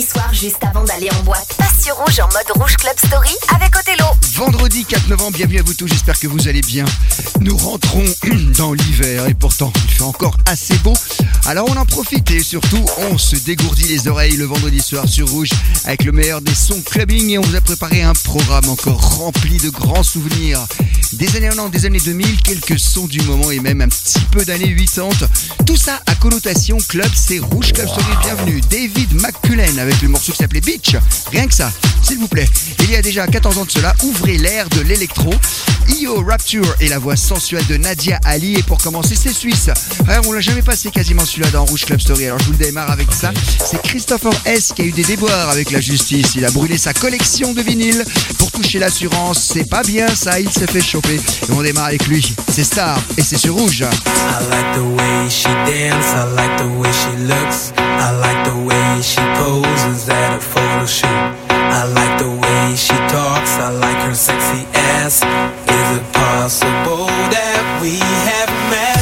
Soir, juste avant d'aller en boîte, rouge en mode rouge Club Story avec Othello. Vendredi 4 novembre, bienvenue à vous tous, j'espère que vous allez bien. Nous rentrons dans l'hiver et pourtant il fait encore assez beau. Alors on en profite et surtout on se dégourdit les oreilles le vendredi soir sur rouge avec le meilleur des sons clubbing et on vous a préparé un programme encore rempli de grands souvenirs. Des années 90, des années 2000, quelques sons du moment et même un petit peu d'années 80. Tout ça à connotation club, c'est Rouge Club Story. Bienvenue David McCullen avec le morceau qui s'appelait Beach. Rien que ça, s'il vous plaît. Il y a déjà 14 ans de cela, ouvrez l'ère de l'électro. Io Rapture et la voix sensuelle de Nadia Ali. Et pour commencer, c'est suisse. Alors, on l'a jamais passé quasiment celui-là dans Rouge Club Story. Alors je vous le démarre avec ça. C'est Christopher S qui a eu des déboires avec la justice. Il a brûlé sa collection de vinyles pour toucher l'assurance. C'est pas bien ça, il s'est fait choper. Et on démarre avec lui. C'est Star et c'est sur Rouge. I like the way she I like the way she looks, I like the way she poses at a photo shoot. I like the way she talks, I like her sexy ass. Is it possible that we have met?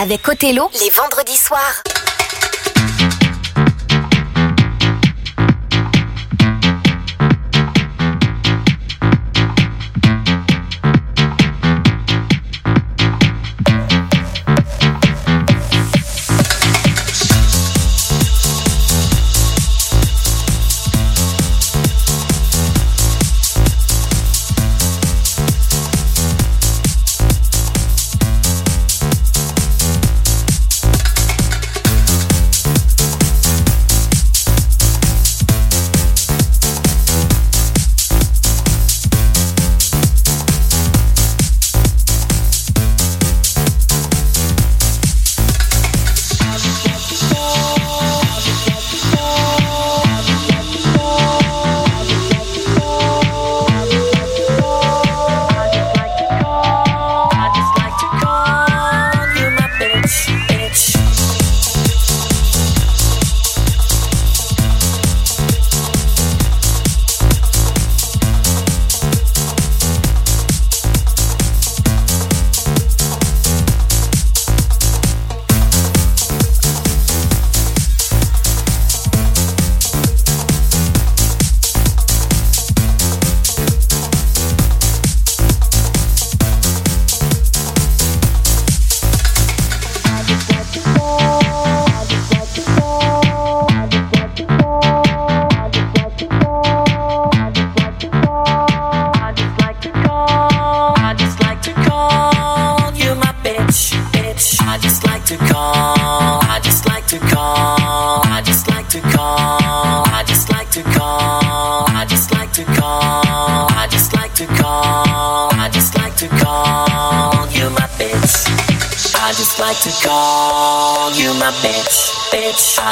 Avec Othello, les vendredis soirs.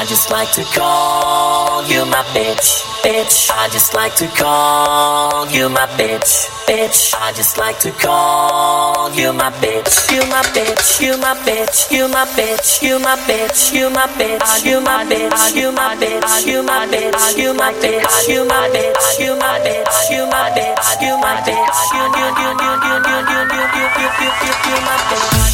I just like to call you my bitch, bitch. I just like to call you my bitch, bitch. I just like to call you my bitch, you my bitch, you my bitch, you my bitch, you my bitch, you my bitch, you my bitch, you my bitch, you my bitch, you my bitch, you my bitch, you my bitch, you my bitch, you my bitch, you you you you you you you you you you you you my bitch.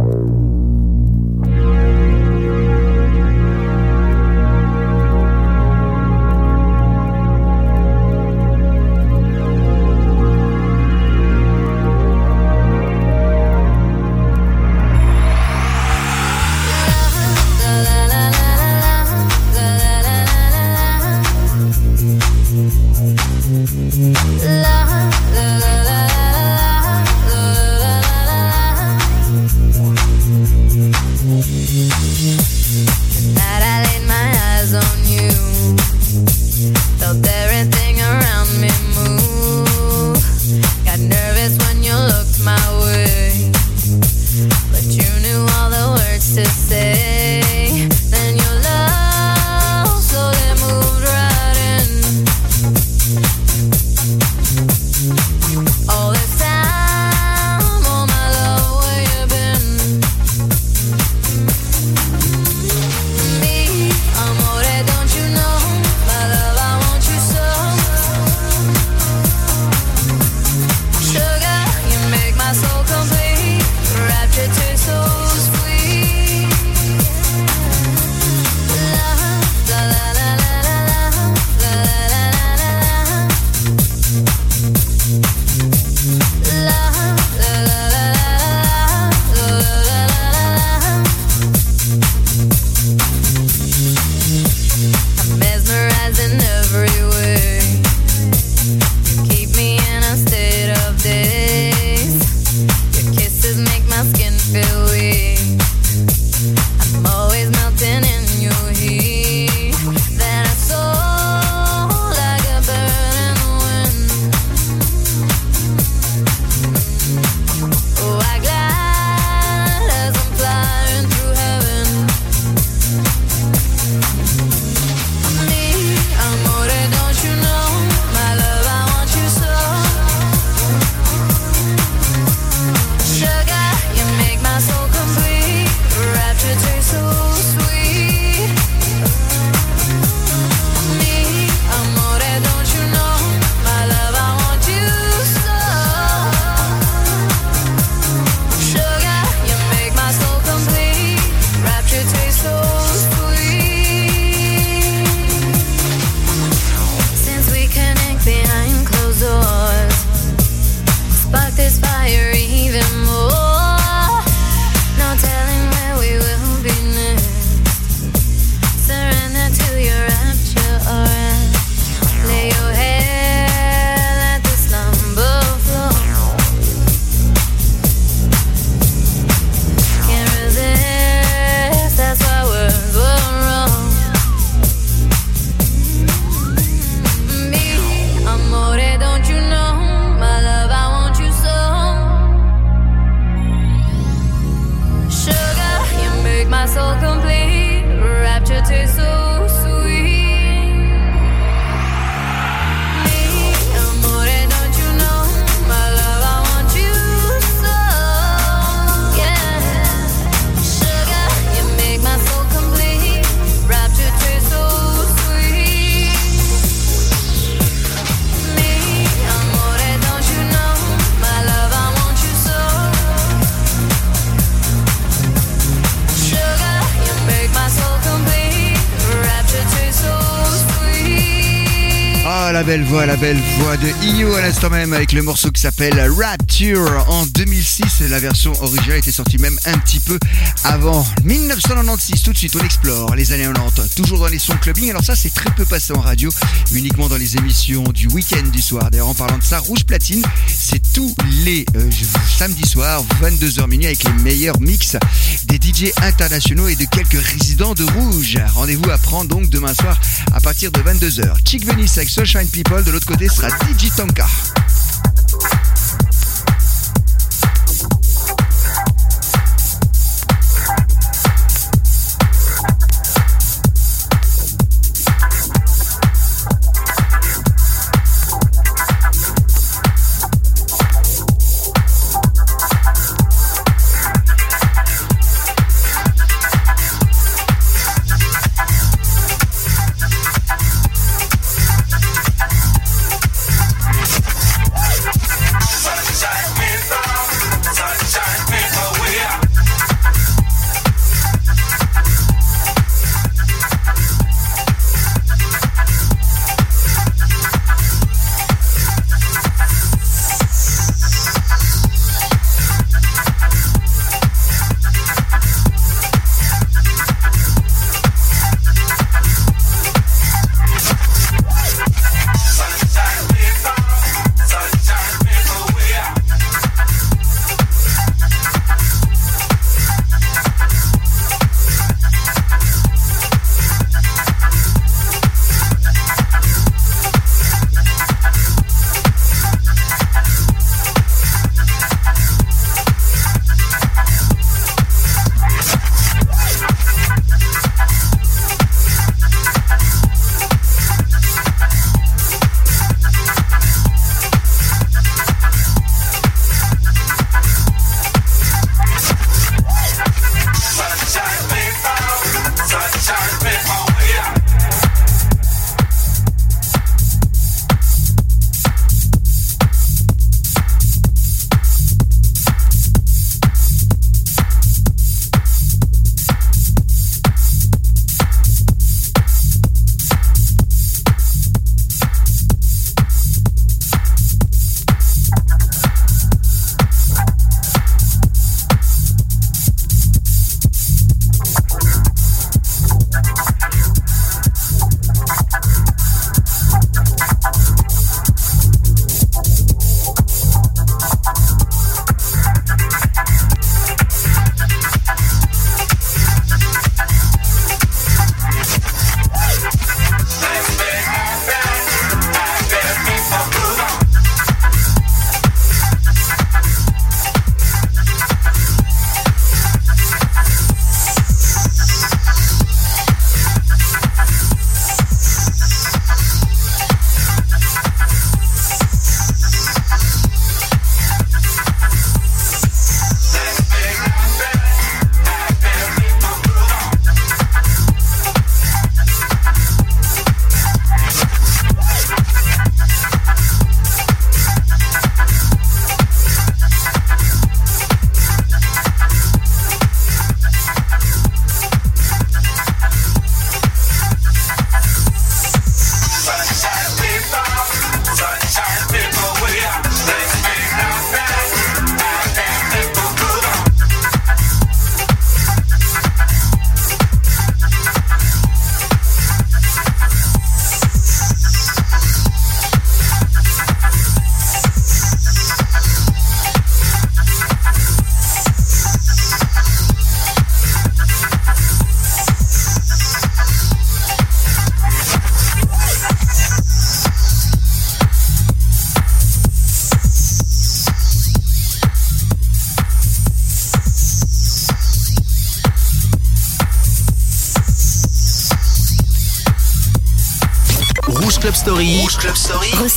La belle voix, la belle voix de Io à l'instant même avec le morceau qui s'appelle Rapture en 2006. La version originale était sortie même un petit peu avant. 1996, tout de suite on explore les années 90, toujours dans les sons clubbing. Alors ça c'est très peu passé en radio, uniquement dans les émissions du week-end du soir. D'ailleurs en parlant de ça, Rouge Platine, c'est tous les euh, samedis soirs, 22h minuit avec les meilleurs mix des DJ internationaux et de quelques résidents de Rouge. Rendez-vous à prendre donc demain soir à partir de 22h. Chick Venice avec Sunshine People, de l'autre côté sera Digitonka.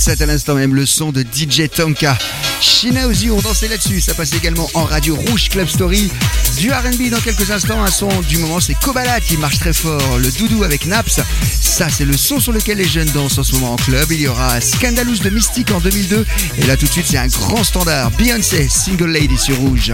47 à l'instant même le son de DJ Tonka. Shina Uzi, on dansait là-dessus. Ça passe également en radio Rouge Club Story. Du RB dans quelques instants. Un son du moment, c'est Kobala qui marche très fort. Le doudou avec Naps. Ça, c'est le son sur lequel les jeunes dansent en ce moment en club. Il y aura Scandalous de Mystique en 2002. Et là, tout de suite, c'est un grand standard. Beyoncé, Single Lady sur Rouge.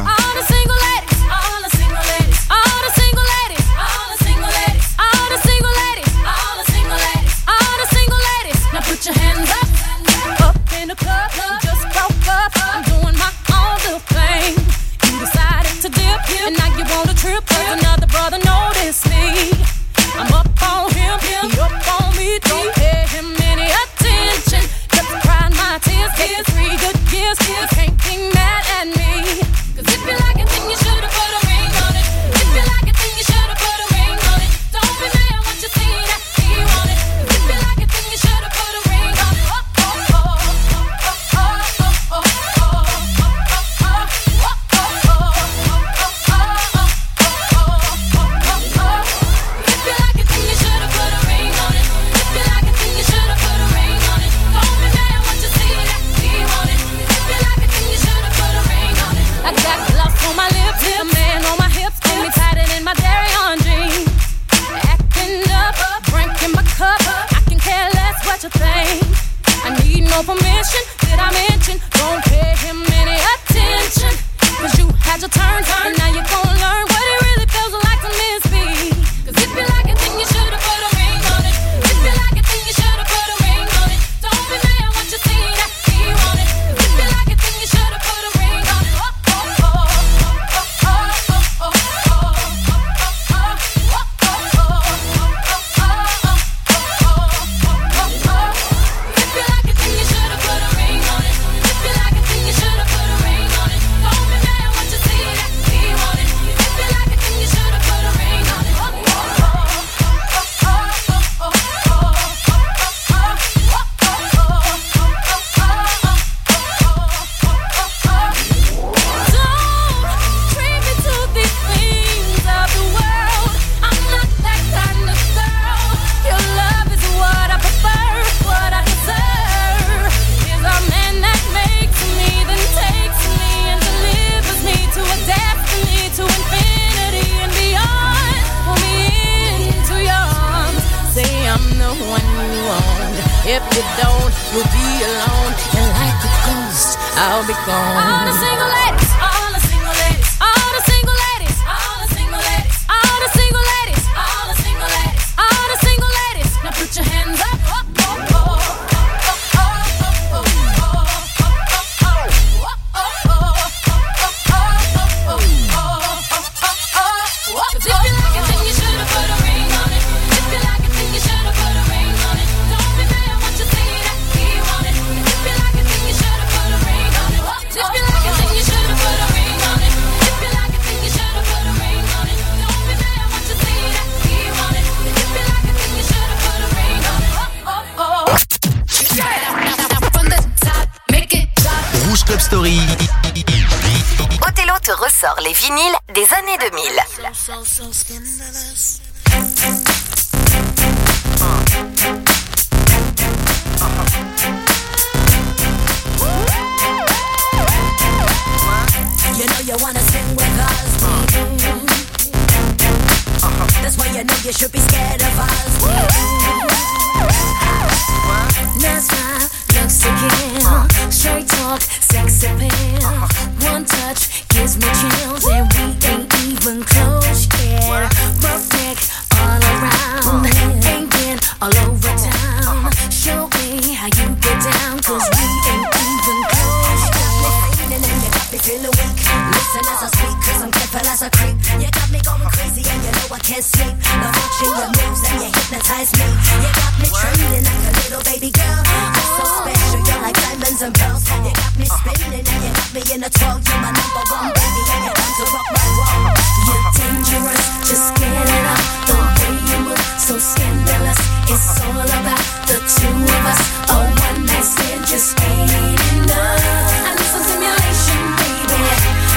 down, cause we ain't even close. Got me fading and you got me feeling weak. Listen as I speak, cause I'm careful as I creep. You got me going crazy and you know I can't sleep. Now watching your moves and you hypnotize me. You got me trembling like a little baby girl. You're so special, you're like diamonds and pearls. You got me spinning and you got me in a twirl. You're my number one baby and you're to rock my world. You're dangerous, just get it up. The way you move so scandalous. It's all about the two of us. Oh, one night stand just ain't enough. I need some stimulation, baby.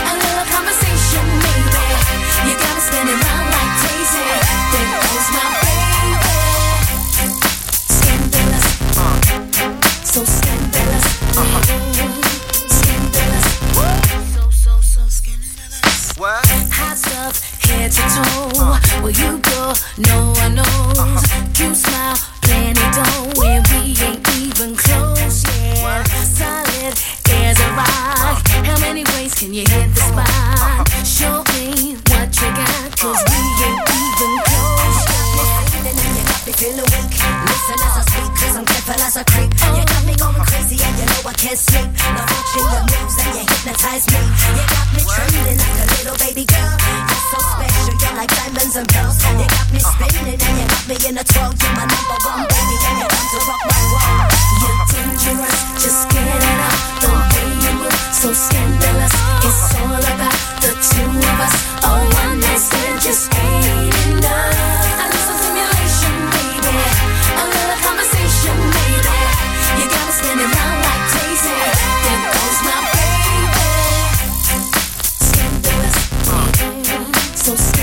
A little conversation, maybe. You got me spinning around like crazy. There goes my baby. Scandalous, so scandalous. Uh-huh. What? Hot stuff, head to toe. Uh. Where you go, no, one knows smile. So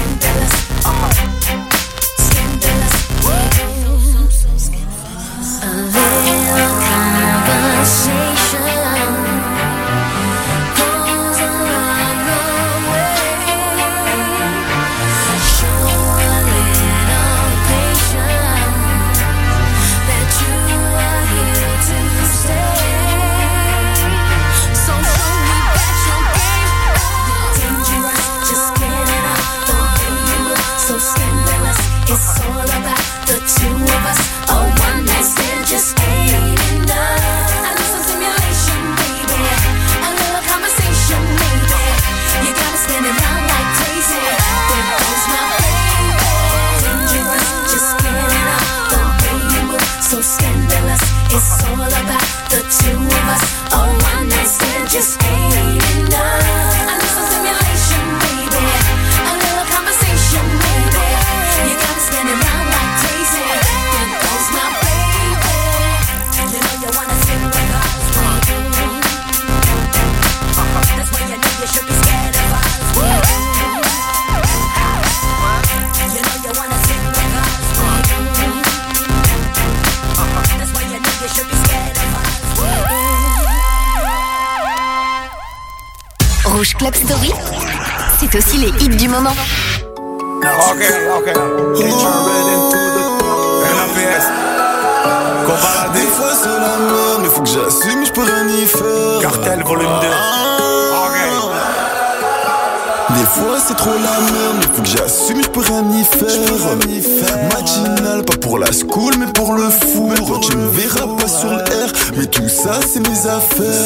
school, mais pour le four. Tu me verras pas sur le R, mais tout ça c'est mes affaires.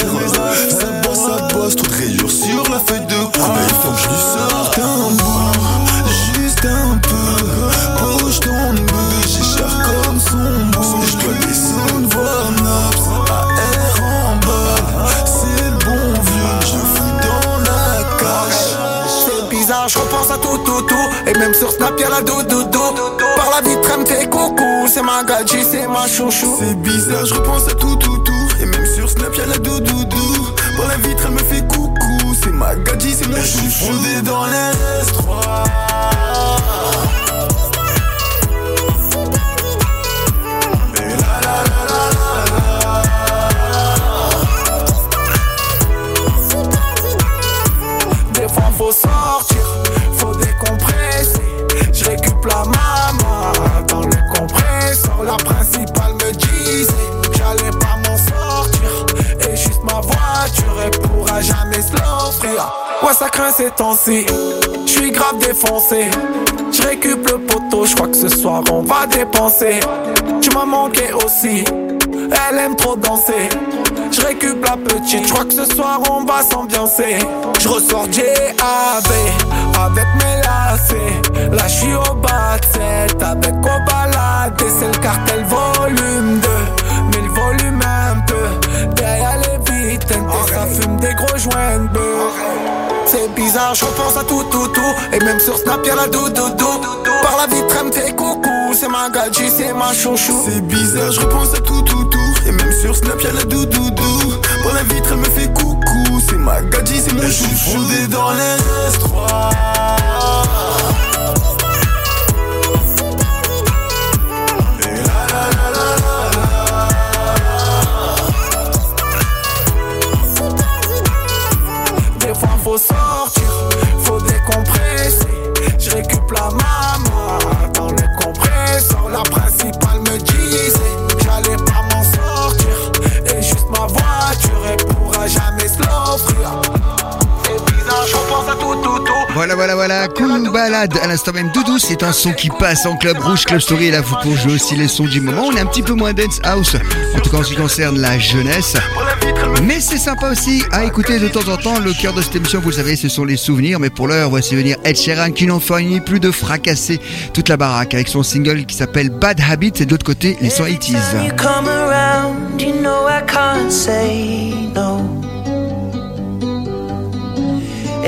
Ça bosse, ça bosse, trop de rayures sur la feuille de cours. Mais il faut que je lui sorte un bout, juste un peu. Poche ton bœuf, j'ai cher comme son bout. Je dois descendre voir Naps, AR en bas. C'est le bon vieux, je fous dans la cache. C'est bizarre, je repense à tout, tout, tout. Et même sur Snap, y'a la doudoudou. Par C'est ma gadji, c'est ma chouchou. C'est bizarre, je repense à tout, tout, tout. Et même sur Snap, y'a la doudoudou. Par la vitre, elle me fait coucou. C'est ma gadji, c'est mon chouchou. Fondé dans les S3. Jamais se l'offrir. Ouais, ça craint ces temps-ci. Je suis grave défoncé. Je récup le poteau, je crois que ce soir on va dépenser. Tu m'as manqué aussi. Elle aime trop danser. Je la petite, je crois que ce soir on va s'ambiancer. Je ressors JAV avec mes lacets. Là je suis au bas de avec au. C'est le cartel volume 2, mais le volume fume des gros joints. C'est bizarre, je repense à tout, tout, tout. Et même sur Snap, y'a la doudoudou. Par la vitre, elle me fait coucou. C'est ma gadji, c'est ma chouchou. C'est bizarre, je repense à tout, tout, tout. Et même sur Snap, y'a la doudoudou. Par la vitre, elle me fait coucou. C'est ma gadji, c'est mon chouchou. Fondé dans les S3. Cool balade. À l'instant même, Doudou, c'est un son qui passe en club rouge, club story. Et là, vous pour jouer aussi les sons du moment. On est un petit peu moins dance house, en tout cas en ce qui concerne la jeunesse. Mais c'est sympa aussi à écouter de temps en temps. Le cœur de cette émission, vous le savez, ce sont les souvenirs. Mais pour l'heure, voici venir Ed Sheeran qui n'en finit plus de fracasser toute la baraque avec son single qui s'appelle Bad Habits et de l'autre côté, les sons 80s.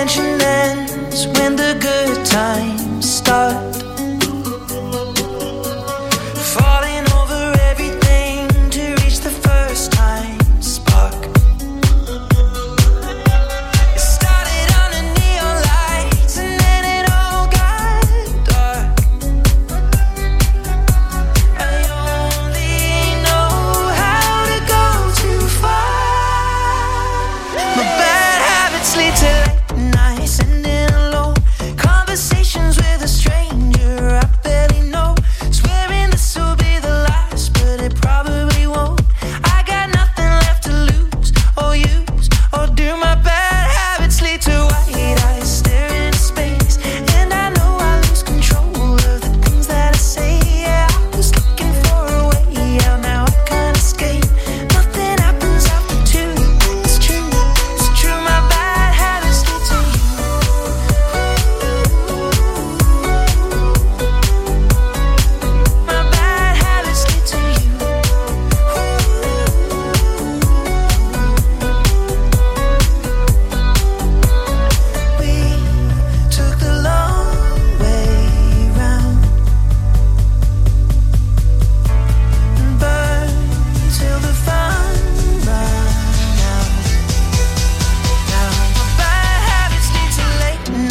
attention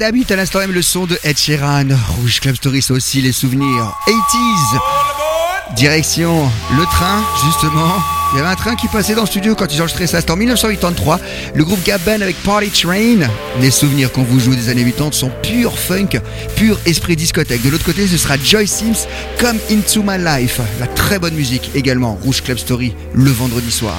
Bad Habit, à l'instant même le son de Ed Sheeran. Rouge Club Story, c'est aussi les souvenirs 80s. Direction le train, justement. Il y avait un train qui passait dans le studio quand ils enregistraient ça. C'était en 1983. Le groupe Gabban avec Party Train. Les souvenirs qu'on vous joue des années 80 sont pur funk, pur esprit discothèque. De l'autre côté, ce sera Joy Sims, Come Into My Life. La très bonne musique également. Rouge Club Story, le vendredi soir.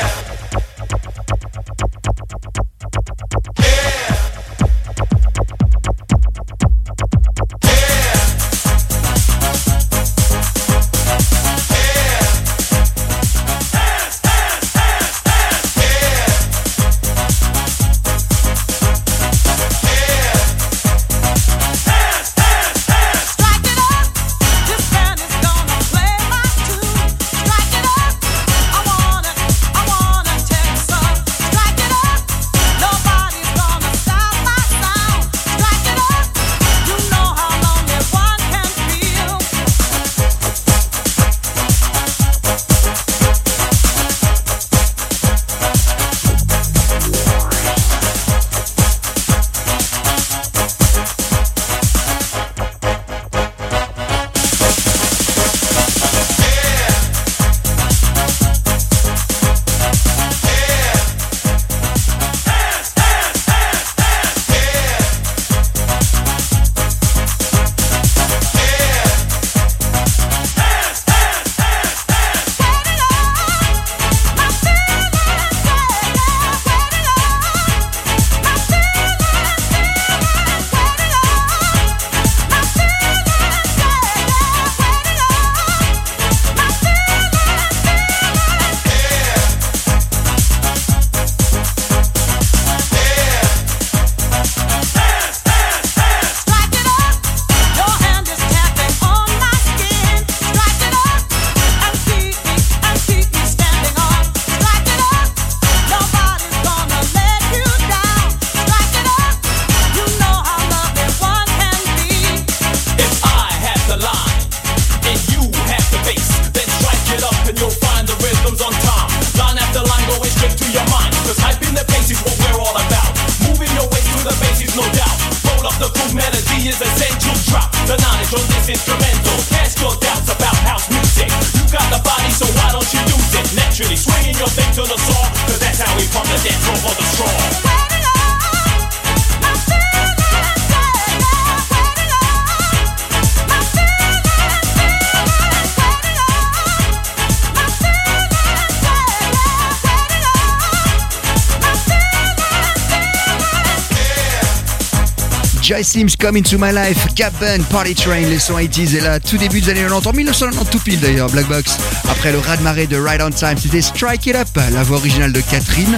Joy Sims, Come Into My Life, Cap Band, Party Train, les sons 80s. Et là, tout début des années 90, 1990 tout pile d'ailleurs, Black Box. Après le raz-de-marée de Ride On Time, c'était Strike It Up, la voix originale de Catherine.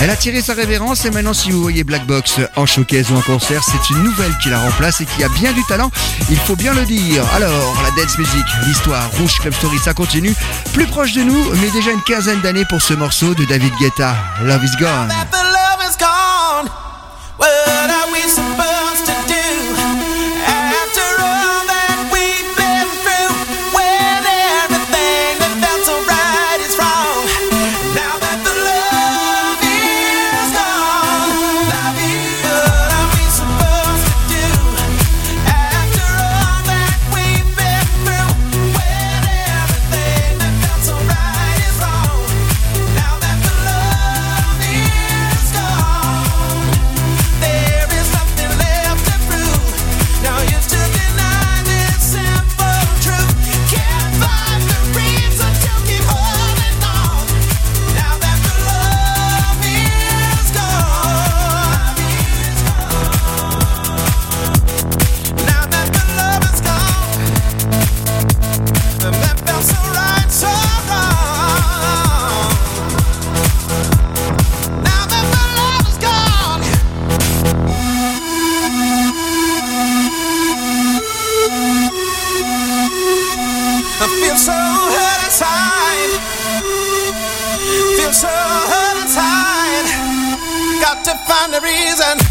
Elle a tiré sa révérence et maintenant, si vous voyez Black Box en showcase ou en concert, c'est une nouvelle qui la remplace et qui a bien du talent, il faut bien le dire. Alors, la dance music, l'histoire, Rouge Club Story, ça continue. Plus proche de nous, mais déjà une quinzaine d'années pour ce morceau de David Guetta, Love is Gone. reason.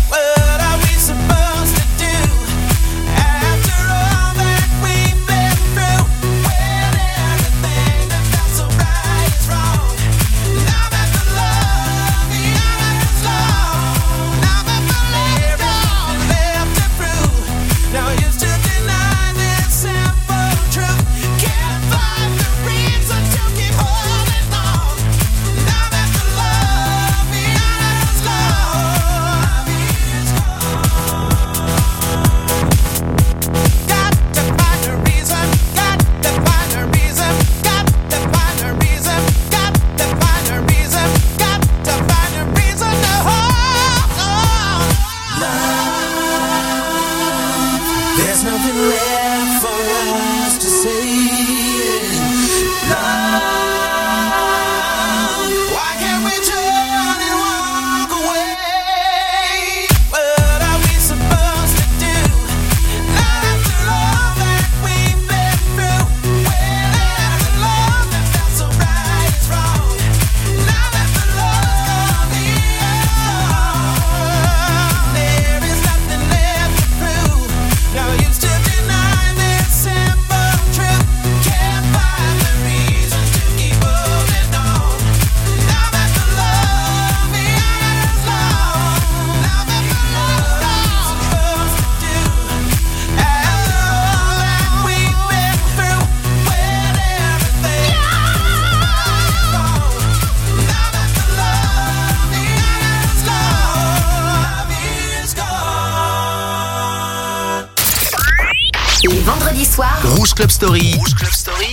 Club Story.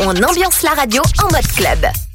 On ambiance la radio en mode club.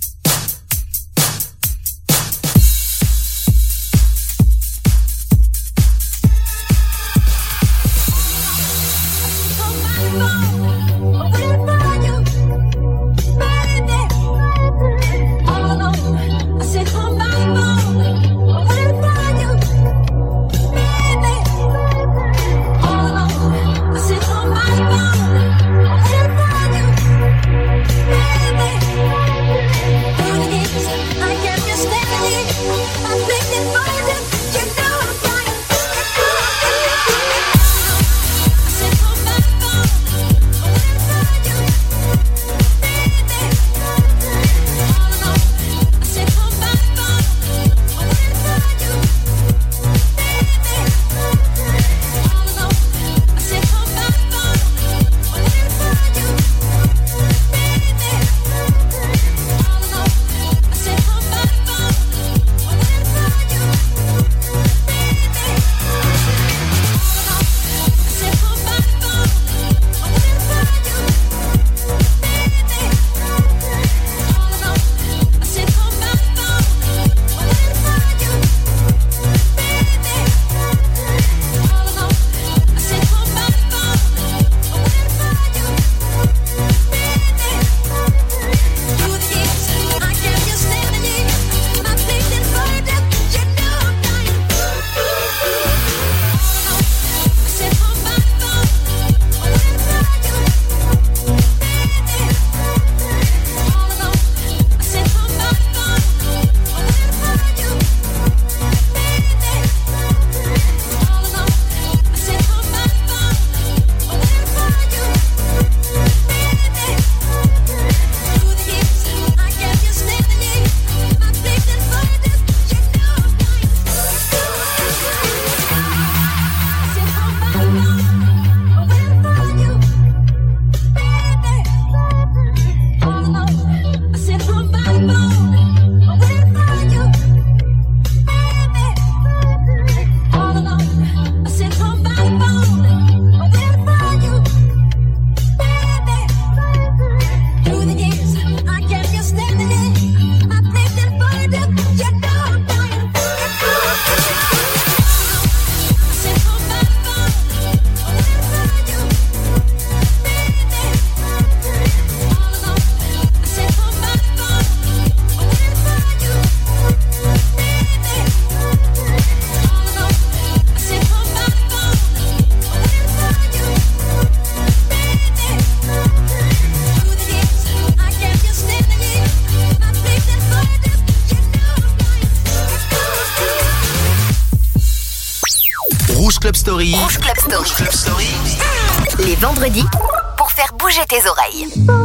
vendredi pour faire bouger tes oreilles.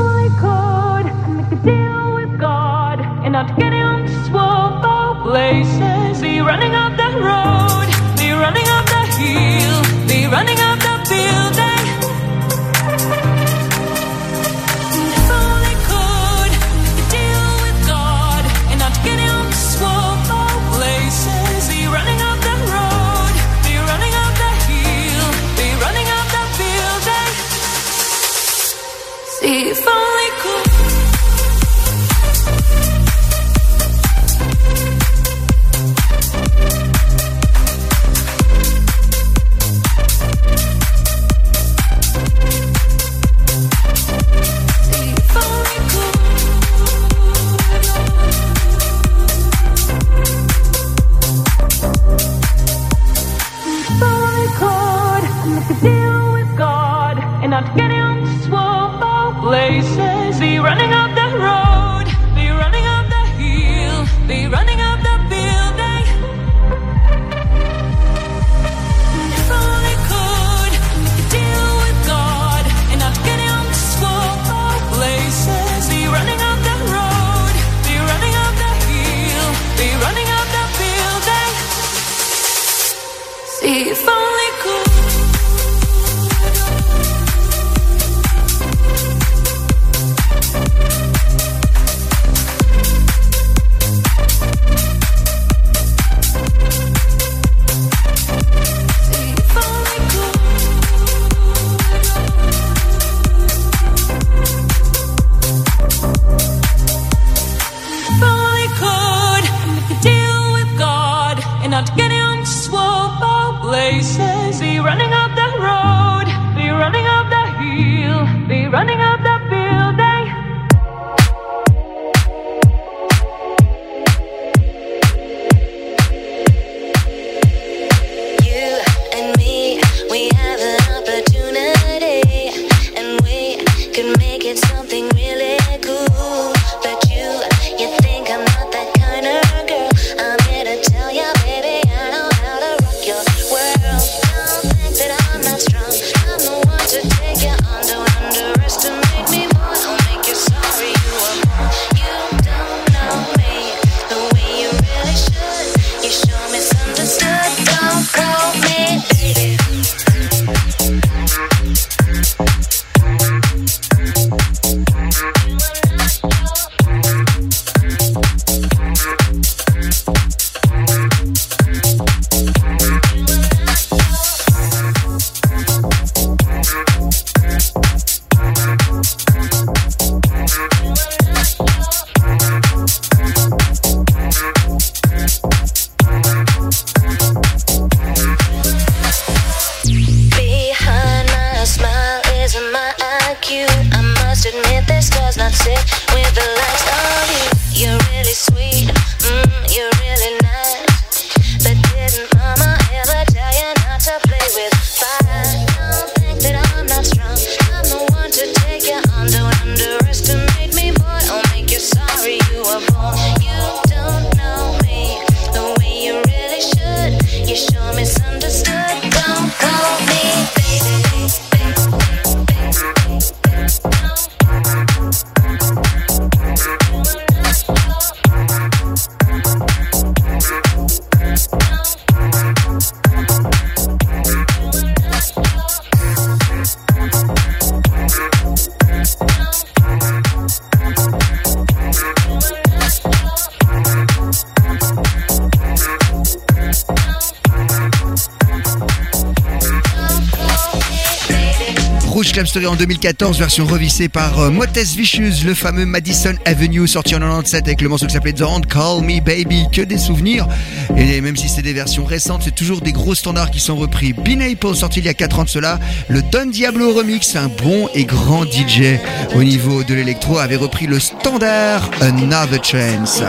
En 2014, version revissée par euh, Motes Vicious, le fameux Madison Avenue, sorti en 97 avec le morceau qui s'appelait Don't Call Me Baby, que des souvenirs. Et même si c'est des versions récentes, c'est toujours des gros standards qui sont repris. Bean Apple, sorti il y a 4 ans de cela, le Don Diablo remix, un bon et grand DJ au niveau de l'électro, avait repris le standard Another Chance.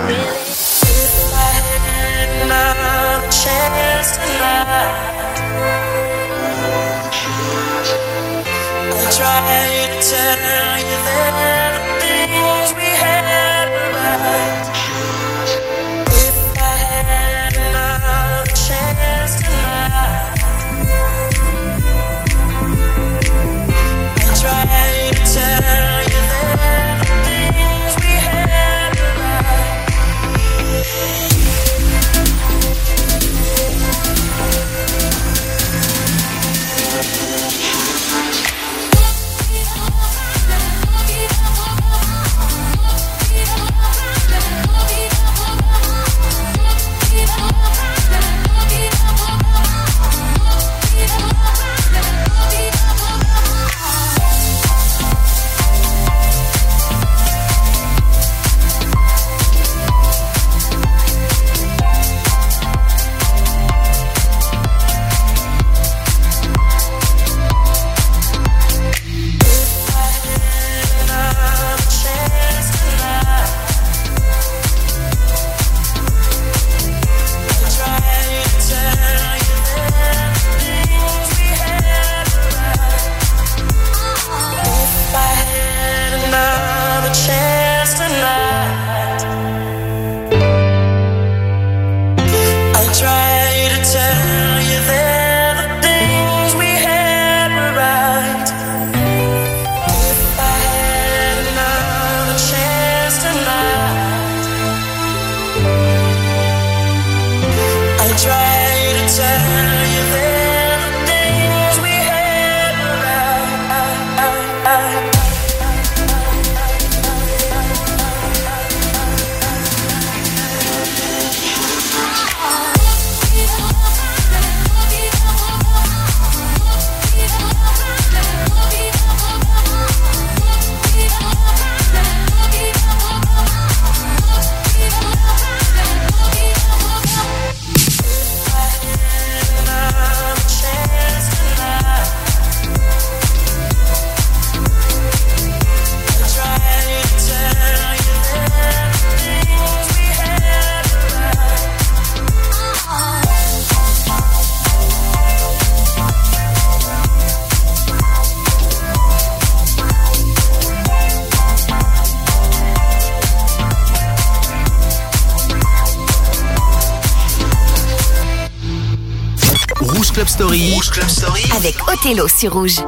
Othello sur Rouge.